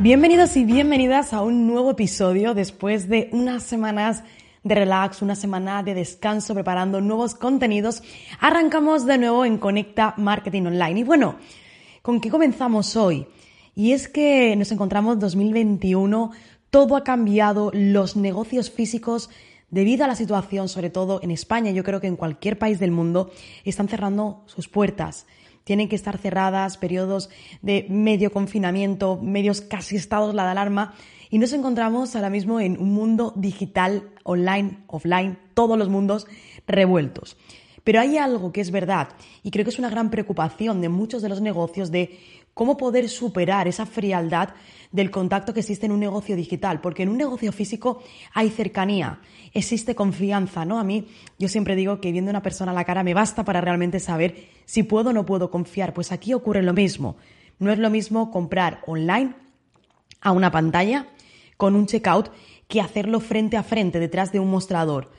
Bienvenidos y bienvenidas a un nuevo episodio después de unas semanas de relax, una semana de descanso preparando nuevos contenidos. Arrancamos de nuevo en Conecta Marketing Online. Y bueno, ¿con qué comenzamos hoy? Y es que nos encontramos 2021, todo ha cambiado, los negocios físicos debido a la situación, sobre todo en España, yo creo que en cualquier país del mundo, están cerrando sus puertas tienen que estar cerradas, periodos de medio confinamiento, medios casi estados la de alarma. Y nos encontramos ahora mismo en un mundo digital, online, offline, todos los mundos revueltos. Pero hay algo que es verdad y creo que es una gran preocupación de muchos de los negocios de cómo poder superar esa frialdad del contacto que existe en un negocio digital, porque en un negocio físico hay cercanía, existe confianza, ¿no? A mí yo siempre digo que viendo a una persona a la cara me basta para realmente saber si puedo o no puedo confiar. Pues aquí ocurre lo mismo. No es lo mismo comprar online a una pantalla con un checkout que hacerlo frente a frente detrás de un mostrador.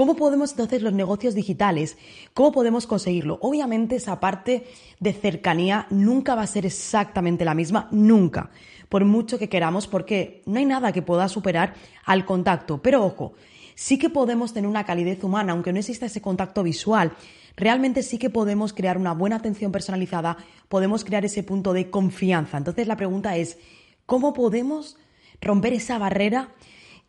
¿Cómo podemos entonces los negocios digitales? ¿Cómo podemos conseguirlo? Obviamente esa parte de cercanía nunca va a ser exactamente la misma, nunca, por mucho que queramos, porque no hay nada que pueda superar al contacto. Pero ojo, sí que podemos tener una calidez humana, aunque no exista ese contacto visual. Realmente sí que podemos crear una buena atención personalizada, podemos crear ese punto de confianza. Entonces la pregunta es, ¿cómo podemos romper esa barrera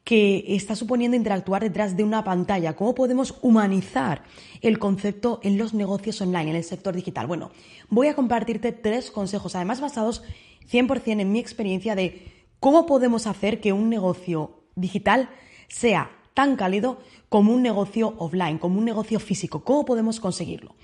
que está suponiendo interactuar detrás de una pantalla? ¿Cómo podemos humanizar el concepto en los negocios online, en el sector digital? Bueno, voy a compartirte tres consejos, además basados 100% en mi experiencia de cómo podemos hacer que un negocio digital sea tan cálido como un negocio offline, como un negocio físico. ¿Cómo podemos conseguirlo?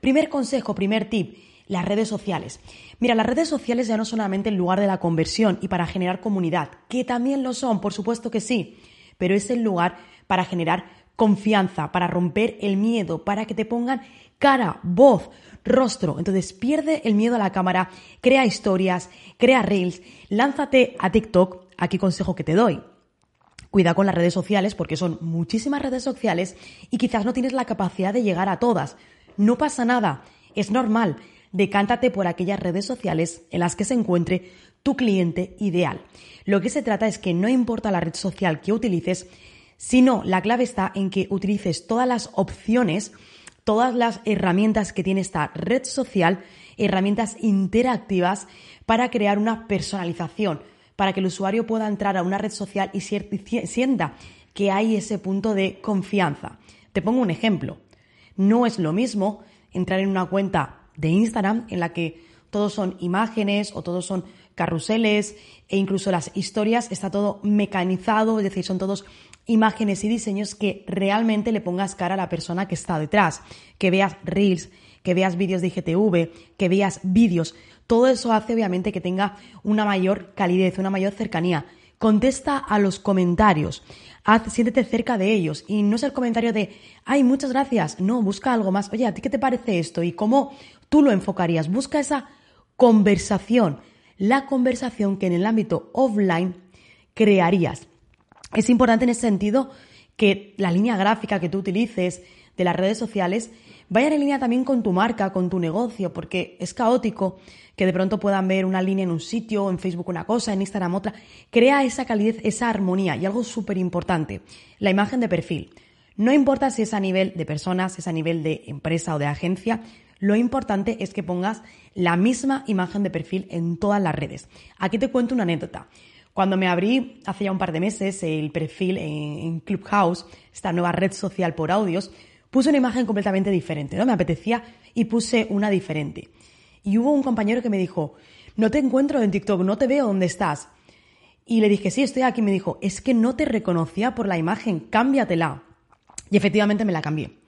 Primer consejo, primer tip, las redes sociales. Mira, las redes sociales ya no solamente el lugar de la conversión y para generar comunidad, que también lo son, por supuesto que sí, pero es el lugar para generar confianza, para romper el miedo, para que te pongan cara, voz, rostro. Entonces pierde el miedo a la cámara, crea historias, crea reels, lánzate a TikTok. Aquí consejo que te doy. Cuida con las redes sociales porque son muchísimas redes sociales y quizás no tienes la capacidad de llegar a todas. No pasa nada, es normal. Decántate por aquellas redes sociales en las que se encuentre tu cliente ideal. Lo que se trata es que no importa la red social que utilices, sino la clave está en que utilices todas las opciones, todas las herramientas que tiene esta red social, herramientas interactivas para crear una personalización para que el usuario pueda entrar a una red social y sienta que hay ese punto de confianza. Te pongo un ejemplo. No es lo mismo entrar en una cuenta de Instagram en la que todos son imágenes o todos son carruseles e incluso las historias está todo mecanizado, es decir, son todos imágenes y diseños que realmente le pongas cara a la persona que está detrás, que veas reels, que veas vídeos de IGTV, que veas vídeos. Todo eso hace obviamente que tenga una mayor calidez, una mayor cercanía. Contesta a los comentarios. Haz, siéntete cerca de ellos. Y no es el comentario de, ay, muchas gracias. No, busca algo más. Oye, ¿a ti qué te parece esto? ¿Y cómo tú lo enfocarías? Busca esa conversación. La conversación que en el ámbito offline crearías. Es importante en ese sentido que la línea gráfica que tú utilices de las redes sociales vaya en línea también con tu marca, con tu negocio, porque es caótico que de pronto puedan ver una línea en un sitio, en Facebook una cosa, en Instagram otra. Crea esa calidez, esa armonía y algo súper importante, la imagen de perfil. No importa si es a nivel de personas, si es a nivel de empresa o de agencia, lo importante es que pongas la misma imagen de perfil en todas las redes. Aquí te cuento una anécdota. Cuando me abrí hace ya un par de meses el perfil en Clubhouse, esta nueva red social por audios, puse una imagen completamente diferente, ¿no? Me apetecía y puse una diferente. Y hubo un compañero que me dijo, no te encuentro en TikTok, no te veo dónde estás. Y le dije, sí, estoy aquí. Me dijo, es que no te reconocía por la imagen, cámbiatela. Y efectivamente me la cambié.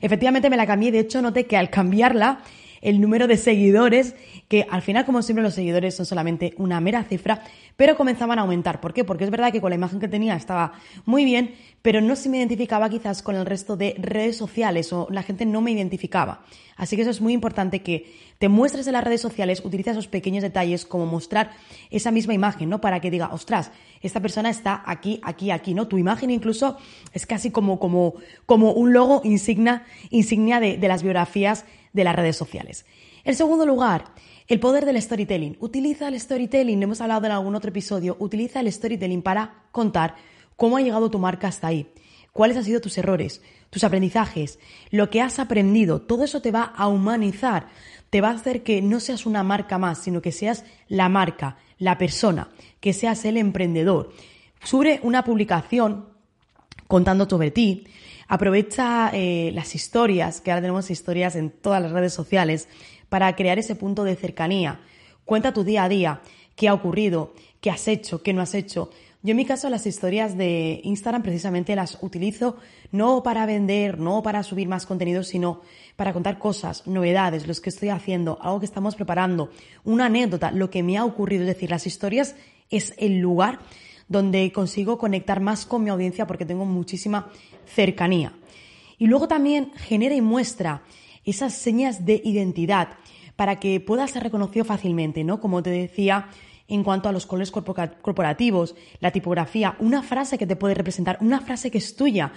Efectivamente me la cambié. De hecho, noté que al cambiarla, el número de seguidores, que al final, como siempre, los seguidores son solamente una mera cifra, pero comenzaban a aumentar. ¿Por qué? Porque es verdad que con la imagen que tenía estaba muy bien, pero no se me identificaba quizás con el resto de redes sociales o la gente no me identificaba. Así que eso es muy importante que te muestres en las redes sociales, utiliza esos pequeños detalles como mostrar esa misma imagen, ¿no? Para que diga, ostras, esta persona está aquí, aquí, aquí, ¿no? Tu imagen incluso es casi como, como, como un logo insignia, insignia de, de las biografías de las redes sociales. En segundo lugar, el poder del storytelling. Utiliza el storytelling, hemos hablado en algún otro episodio, utiliza el storytelling para contar cómo ha llegado tu marca hasta ahí, cuáles han sido tus errores, tus aprendizajes, lo que has aprendido. Todo eso te va a humanizar, te va a hacer que no seas una marca más, sino que seas la marca, la persona, que seas el emprendedor. Sube una publicación contando sobre ti, Aprovecha eh, las historias, que ahora tenemos historias en todas las redes sociales, para crear ese punto de cercanía. Cuenta tu día a día, qué ha ocurrido, qué has hecho, qué no has hecho. Yo en mi caso las historias de Instagram precisamente las utilizo no para vender, no para subir más contenido, sino para contar cosas, novedades, los que estoy haciendo, algo que estamos preparando, una anécdota, lo que me ha ocurrido. Es decir, las historias es el lugar donde consigo conectar más con mi audiencia porque tengo muchísima cercanía. Y luego también genera y muestra esas señas de identidad para que puedas ser reconocido fácilmente, ¿no? Como te decía, en cuanto a los colores corporativos, la tipografía, una frase que te puede representar, una frase que es tuya,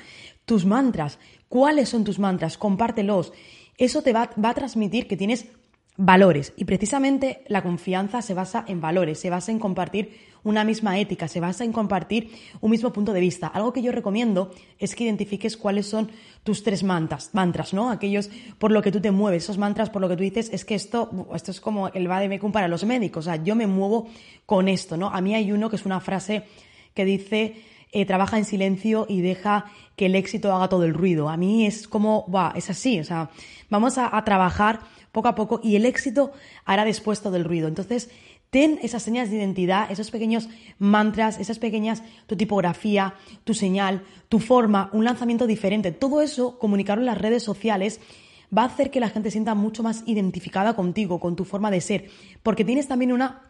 tus mantras, cuáles son tus mantras, compártelos. Eso te va, va a transmitir que tienes valores y precisamente la confianza se basa en valores, se basa en compartir una misma ética, se basa en compartir un mismo punto de vista. Algo que yo recomiendo es que identifiques cuáles son tus tres mantras, mantras, ¿no? Aquellos por lo que tú te mueves, esos mantras por lo que tú dices, es que esto, esto es como el vademecum para los médicos, o sea, yo me muevo con esto, ¿no? A mí hay uno que es una frase que dice, eh, trabaja en silencio y deja que el éxito haga todo el ruido. A mí es como, va, es así, o sea, vamos a, a trabajar poco a poco y el éxito hará después todo el ruido. Entonces, ten esas señas de identidad, esos pequeños mantras, esas pequeñas, tu tipografía, tu señal, tu forma, un lanzamiento diferente. Todo eso, comunicarlo en las redes sociales, va a hacer que la gente sienta mucho más identificada contigo, con tu forma de ser, porque tienes también una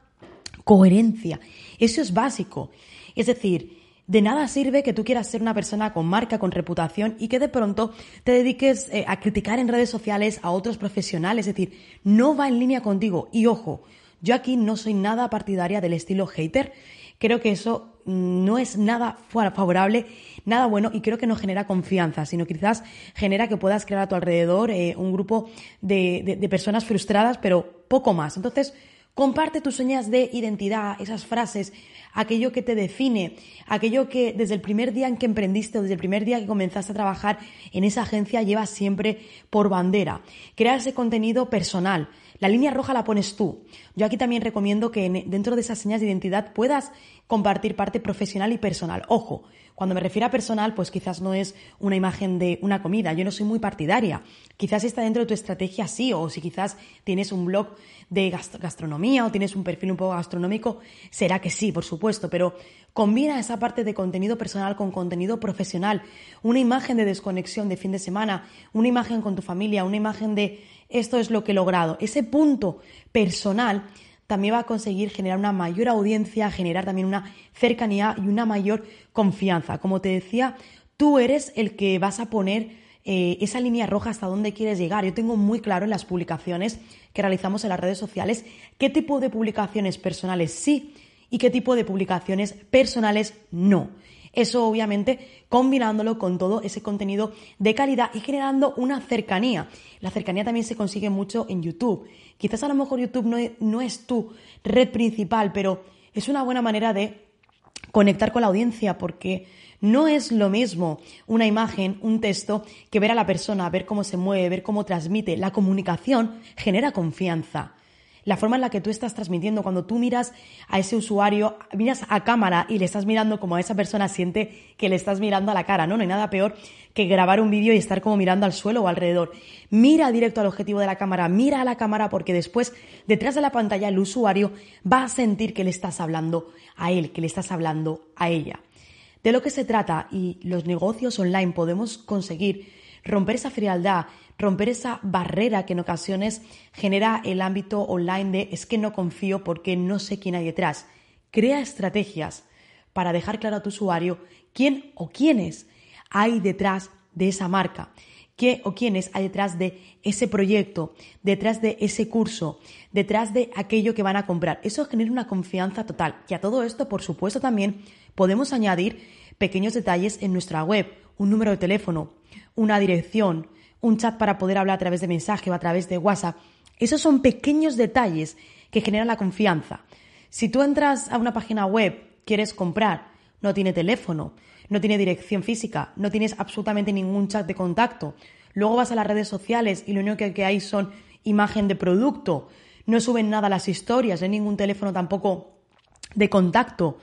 coherencia. Eso es básico. Es decir, de nada sirve que tú quieras ser una persona con marca, con reputación y que de pronto te dediques eh, a criticar en redes sociales a otros profesionales. Es decir, no va en línea contigo. Y ojo, yo aquí no soy nada partidaria del estilo hater. Creo que eso no es nada favorable, nada bueno y creo que no genera confianza, sino quizás genera que puedas crear a tu alrededor eh, un grupo de, de personas frustradas, pero poco más. Entonces, Comparte tus señas de identidad, esas frases, aquello que te define, aquello que desde el primer día en que emprendiste o desde el primer día que comenzaste a trabajar en esa agencia llevas siempre por bandera. Crea ese contenido personal. La línea roja la pones tú. Yo aquí también recomiendo que dentro de esas señas de identidad puedas compartir parte profesional y personal. Ojo, cuando me refiero a personal, pues quizás no es una imagen de una comida. Yo no soy muy partidaria. Quizás está dentro de tu estrategia sí, o si quizás tienes un blog de gastronomía o tienes un perfil un poco gastronómico, será que sí, por supuesto, pero combina esa parte de contenido personal con contenido profesional. Una imagen de desconexión de fin de semana, una imagen con tu familia, una imagen de esto es lo que he logrado. Ese punto personal también va a conseguir generar una mayor audiencia, generar también una cercanía y una mayor confianza. Como te decía, tú eres el que vas a poner eh, esa línea roja hasta dónde quieres llegar. Yo tengo muy claro en las publicaciones que realizamos en las redes sociales qué tipo de publicaciones personales sí y qué tipo de publicaciones personales no. Eso obviamente combinándolo con todo ese contenido de calidad y generando una cercanía. La cercanía también se consigue mucho en YouTube. Quizás a lo mejor YouTube no es, no es tu red principal, pero es una buena manera de conectar con la audiencia porque No es lo mismo una imagen, un texto, que ver a la persona, ver cómo se mueve, ver cómo transmite. La comunicación genera confianza la forma en la que tú estás transmitiendo, cuando tú miras a ese usuario, miras a cámara y le estás mirando como a esa persona siente que le estás mirando a la cara, ¿no? No hay nada peor que grabar un vídeo y estar como mirando al suelo o alrededor. Mira directo al objetivo de la cámara, mira a la cámara porque después, detrás de la pantalla, el usuario va a sentir que le estás hablando a él, que le estás hablando a ella. De lo que se trata y los negocios online podemos conseguir romper esa frialdad, romper esa barrera que en ocasiones genera el ámbito online de es que no confío porque no sé quién hay detrás. Crea estrategias para dejar claro a tu usuario quién o quiénes hay detrás de esa marca, qué o quiénes hay detrás de ese proyecto, detrás de ese curso, detrás de aquello que van a comprar. Eso genera una confianza total. Y a todo esto, por supuesto, también podemos añadir pequeños detalles en nuestra web, un número de teléfono, una dirección, un chat para poder hablar a través de mensaje o a través de WhatsApp. Esos son pequeños detalles que generan la confianza. Si tú entras a una página web, quieres comprar, no tiene teléfono, no tiene dirección física, no tienes absolutamente ningún chat de contacto, luego vas a las redes sociales y lo único que hay son imagen de producto, no suben nada las historias, no hay ningún teléfono tampoco de contacto,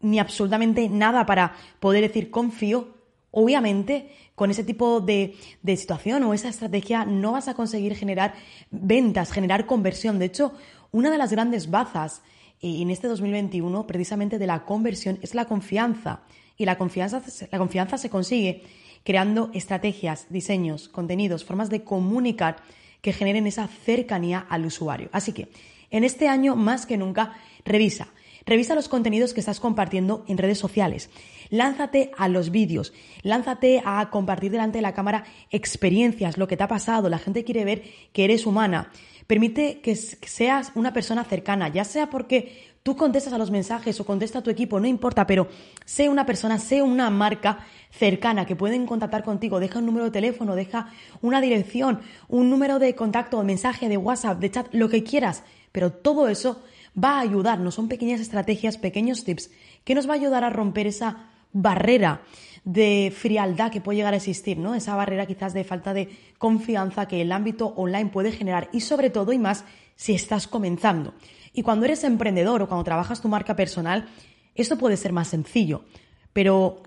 ni absolutamente nada para poder decir confío, obviamente con ese tipo de, situación o esa estrategia no vas a conseguir generar ventas, generar conversión. De hecho, una de las grandes bazas eh, en este 2021 precisamente de la conversión es la confianza. Y la confianza, la confianza se consigue creando estrategias, diseños, contenidos, formas de comunicar que generen esa cercanía al usuario. Así que, en este año más que nunca, revisa. Revisa los contenidos que estás compartiendo en redes sociales. Lánzate a los vídeos, lánzate a compartir delante de la cámara experiencias, lo que te ha pasado. La gente quiere ver que eres humana. Permite que seas una persona cercana, ya sea porque tú contestas a los mensajes o contesta a tu equipo, no importa, pero sé una persona, sé una marca cercana que pueden contactar contigo. Deja un número de teléfono, deja una dirección, un número de contacto, mensaje, de WhatsApp, de chat, lo que quieras. Pero todo eso va a ayudarnos, son pequeñas estrategias, pequeños tips que nos va a ayudar a romper esa barrera de frialdad que puede llegar a existir, ¿no? Esa barrera quizás de falta de confianza que el ámbito online puede generar y sobre todo y más si estás comenzando. Y cuando eres emprendedor o cuando trabajas tu marca personal, esto puede ser más sencillo, pero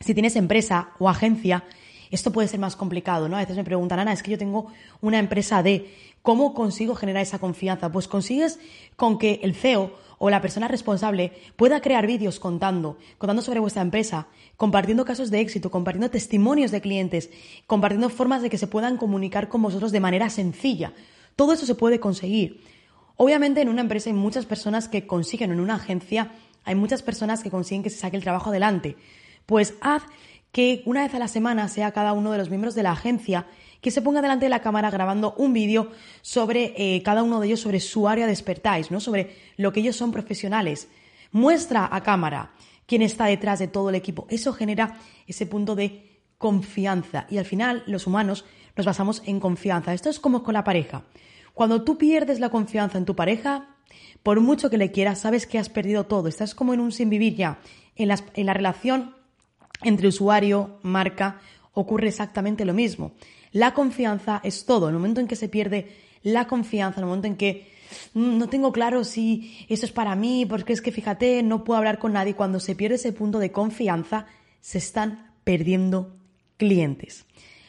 si tienes empresa o agencia, esto puede ser más complicado, ¿no? A veces me preguntan, Ana, es que yo tengo una empresa de, ¿cómo consigo generar esa confianza? Pues consigues con que el CEO o la persona responsable pueda crear vídeos contando, contando sobre vuestra empresa, compartiendo casos de éxito, compartiendo testimonios de clientes, compartiendo formas de que se puedan comunicar con vosotros de manera sencilla. Todo eso se puede conseguir. Obviamente en una empresa hay muchas personas que consiguen, en una agencia hay muchas personas que consiguen que se saque el trabajo adelante. Pues haz que una vez a la semana sea cada uno de los miembros de la agencia que se ponga delante de la cámara grabando un vídeo sobre eh, cada uno de ellos, sobre su área de expertise, ¿no? sobre lo que ellos son profesionales. Muestra a cámara quién está detrás de todo el equipo. Eso genera ese punto de confianza. Y al final, los humanos nos basamos en confianza. Esto es como con la pareja. Cuando tú pierdes la confianza en tu pareja, por mucho que le quieras, sabes que has perdido todo. Estás como en un sin vivir ya. En, en la relación entre usuario, marca, ocurre exactamente lo mismo. La confianza es todo. En el momento en que se pierde la confianza, en el momento en que mm, no tengo claro si esto es para mí, porque es que fíjate, no puedo hablar con nadie, cuando se pierde ese punto de confianza, se están perdiendo clientes.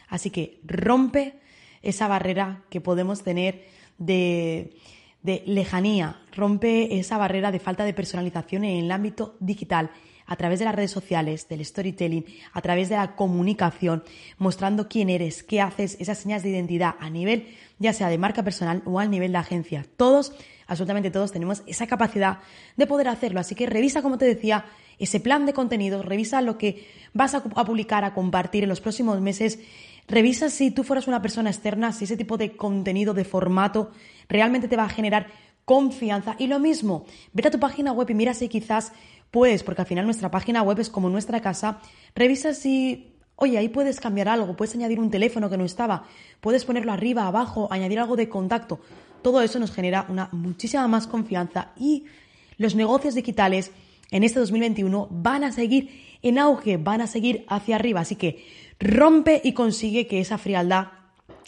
Así que rompe esa barrera que podemos tener de, de lejanía, rompe esa barrera de falta de personalización en el ámbito digital a través de las redes sociales, del storytelling, a través de la comunicación, mostrando quién eres, qué haces, esas señas de identidad a nivel ya sea de marca personal o al nivel de agencia. Todos, absolutamente todos, tenemos esa capacidad de poder hacerlo. Así que revisa, como te decía, ese plan de contenidos, revisa lo que vas a publicar, a compartir en los próximos meses. Revisa si tú fueras una persona externa, si ese tipo de contenido, de formato, realmente te va a generar confianza. Y lo mismo, vete a tu página web y mira si quizás pues, porque al final nuestra página web es como nuestra casa, revisa si, oye, ahí puedes cambiar algo, puedes añadir un teléfono que no estaba, puedes ponerlo arriba, abajo, añadir algo de contacto. Todo eso nos genera una muchísima más confianza y los negocios digitales en este 2021 van a seguir en auge, van a seguir hacia arriba. Así que rompe y consigue que esa frialdad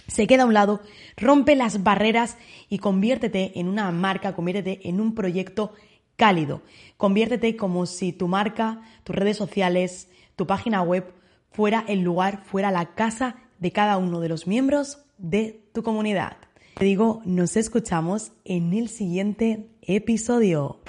se quede a un lado, rompe las barreras y conviértete en una marca, conviértete en un proyecto cálido. Conviértete como si tu marca, tus redes sociales, tu página web fuera el lugar, fuera la casa de cada uno de los miembros de tu comunidad. Te digo, nos escuchamos en el siguiente episodio.